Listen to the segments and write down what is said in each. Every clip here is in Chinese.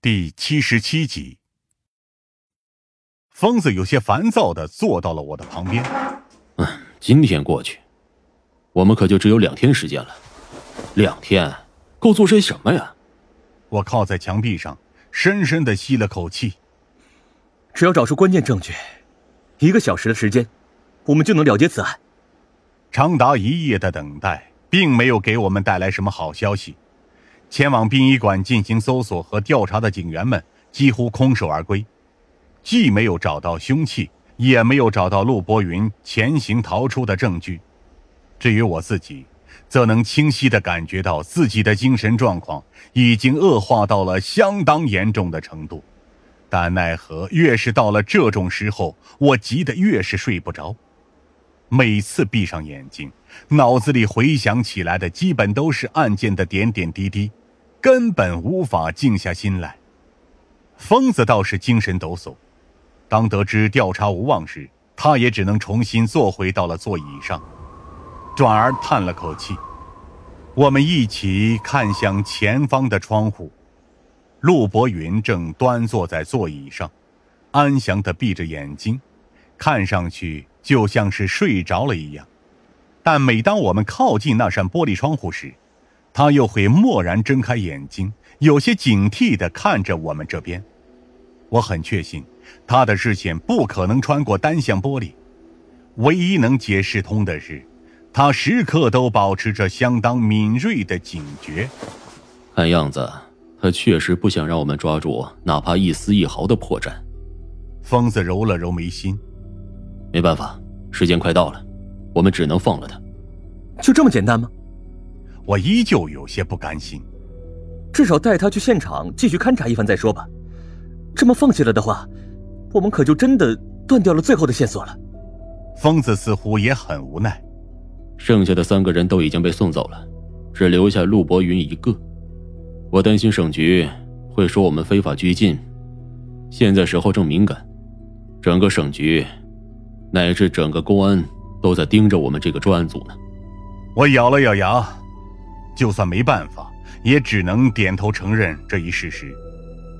第七十七集，疯子有些烦躁的坐到了我的旁边。嗯，今天过去，我们可就只有两天时间了。两天够做些什么呀？我靠在墙壁上，深深的吸了口气。只要找出关键证据，一个小时的时间，我们就能了结此案。长达一夜的等待，并没有给我们带来什么好消息。前往殡仪馆进行搜索和调查的警员们几乎空手而归，既没有找到凶器，也没有找到陆博云潜行逃出的证据。至于我自己，则能清晰地感觉到自己的精神状况已经恶化到了相当严重的程度。但奈何，越是到了这种时候，我急得越是睡不着。每次闭上眼睛，脑子里回想起来的基本都是案件的点点滴滴，根本无法静下心来。疯子倒是精神抖擞，当得知调查无望时，他也只能重新坐回到了座椅上，转而叹了口气。我们一起看向前方的窗户，陆博云正端坐在座椅上，安详地闭着眼睛，看上去。就像是睡着了一样，但每当我们靠近那扇玻璃窗户时，他又会蓦然睁开眼睛，有些警惕地看着我们这边。我很确信，他的视线不可能穿过单向玻璃。唯一能解释通的是，他时刻都保持着相当敏锐的警觉。看样子，他确实不想让我们抓住哪怕一丝一毫的破绽。疯子揉了揉眉心。没办法，时间快到了，我们只能放了他。就这么简单吗？我依旧有些不甘心。至少带他去现场继续勘察一番再说吧。这么放弃了的话，我们可就真的断掉了最后的线索了。疯子似乎也很无奈。剩下的三个人都已经被送走了，只留下陆博云一个。我担心省局会说我们非法拘禁。现在时候正敏感，整个省局。乃至整个公安都在盯着我们这个专案组呢。我咬了咬牙，就算没办法，也只能点头承认这一事实。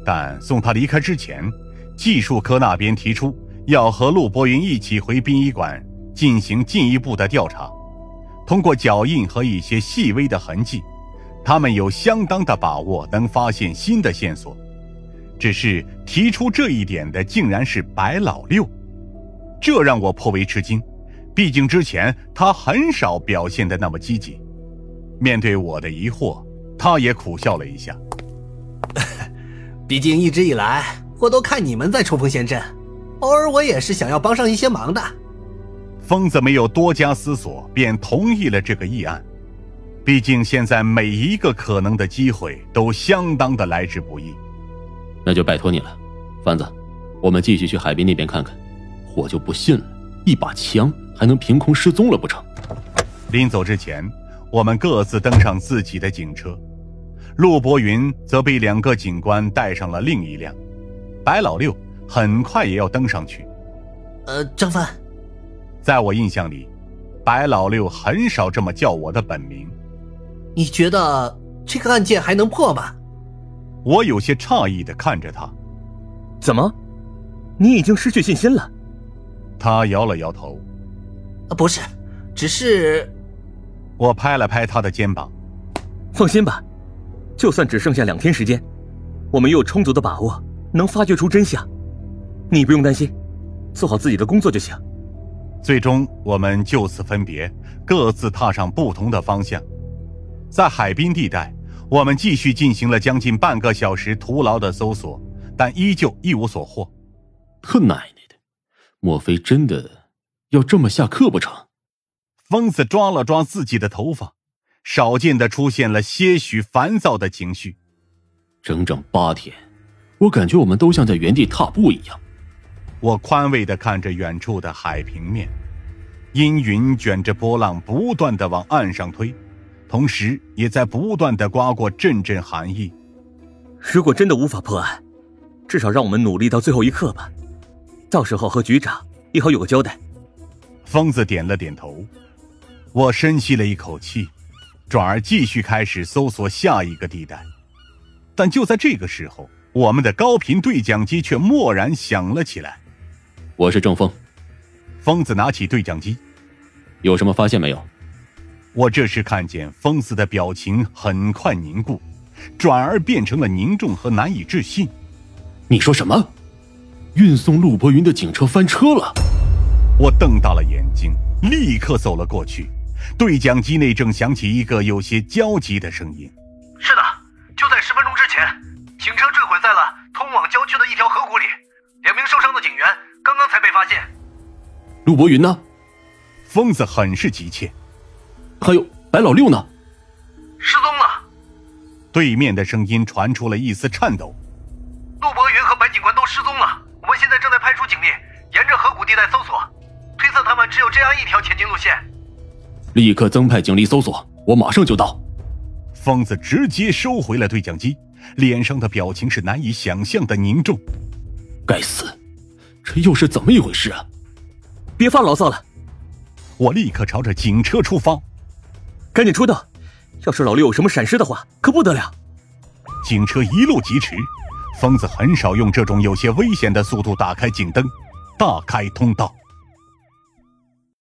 但送他离开之前，技术科那边提出要和陆博云一起回殡仪馆进行进一步的调查，通过脚印和一些细微的痕迹，他们有相当的把握能发现新的线索。只是提出这一点的，竟然是白老六。这让我颇为吃惊，毕竟之前他很少表现的那么积极。面对我的疑惑，他也苦笑了一下。毕竟一直以来，我都看你们在冲锋陷阵，偶尔我也是想要帮上一些忙的。疯子没有多加思索，便同意了这个议案。毕竟现在每一个可能的机会都相当的来之不易。那就拜托你了，凡子，我们继续去海滨那边看看。我就不信了，一把枪还能凭空失踪了不成？临走之前，我们各自登上自己的警车，陆博云则被两个警官带上了另一辆，白老六很快也要登上去。呃，张帆，在我印象里，白老六很少这么叫我的本名。你觉得这个案件还能破吗？我有些诧异的看着他，怎么，你已经失去信心了？他摇了摇头，啊，不是，只是……我拍了拍他的肩膀，放心吧，就算只剩下两天时间，我们也有充足的把握能发掘出真相。你不用担心，做好自己的工作就行。最终，我们就此分别，各自踏上不同的方向。在海滨地带，我们继续进行了将近半个小时徒劳的搜索，但依旧一无所获。他奶奶的！莫非真的要这么下课不成？疯子抓了抓自己的头发，少见的出现了些许烦躁的情绪。整整八天，我感觉我们都像在原地踏步一样。我宽慰的看着远处的海平面，阴云卷着波浪不断的往岸上推，同时也在不断的刮过阵阵寒意。如果真的无法破案，至少让我们努力到最后一刻吧。到时候和局长也好有个交代。疯子点了点头，我深吸了一口气，转而继续开始搜索下一个地带。但就在这个时候，我们的高频对讲机却蓦然响了起来。我是郑峰。疯子拿起对讲机，有什么发现没有？我这时看见疯子的表情很快凝固，转而变成了凝重和难以置信。你说什么？运送陆博云的警车翻车了？我瞪大了眼睛，立刻走了过去。对讲机内正响起一个有些焦急的声音：“是的，就在十分钟之前，警车坠毁在了通往郊区的一条河谷里，两名受伤的警员刚刚才被发现。陆博云呢？”疯子很是急切。还有白老六呢？失踪了。对面的声音传出了一丝颤抖：“陆博云和白警官都失踪了，我们现在正在派出警力，沿着河谷地带搜索，推测他们只有这样一条前进路线。”立刻增派警力搜索，我马上就到。疯子直接收回了对讲机，脸上的表情是难以想象的凝重。该死，这又是怎么一回事啊？别发牢骚了，我立刻朝着警车出发，赶紧出动！要是老六有什么闪失的话，可不得了。警车一路疾驰，疯子很少用这种有些危险的速度打开警灯，大开通道。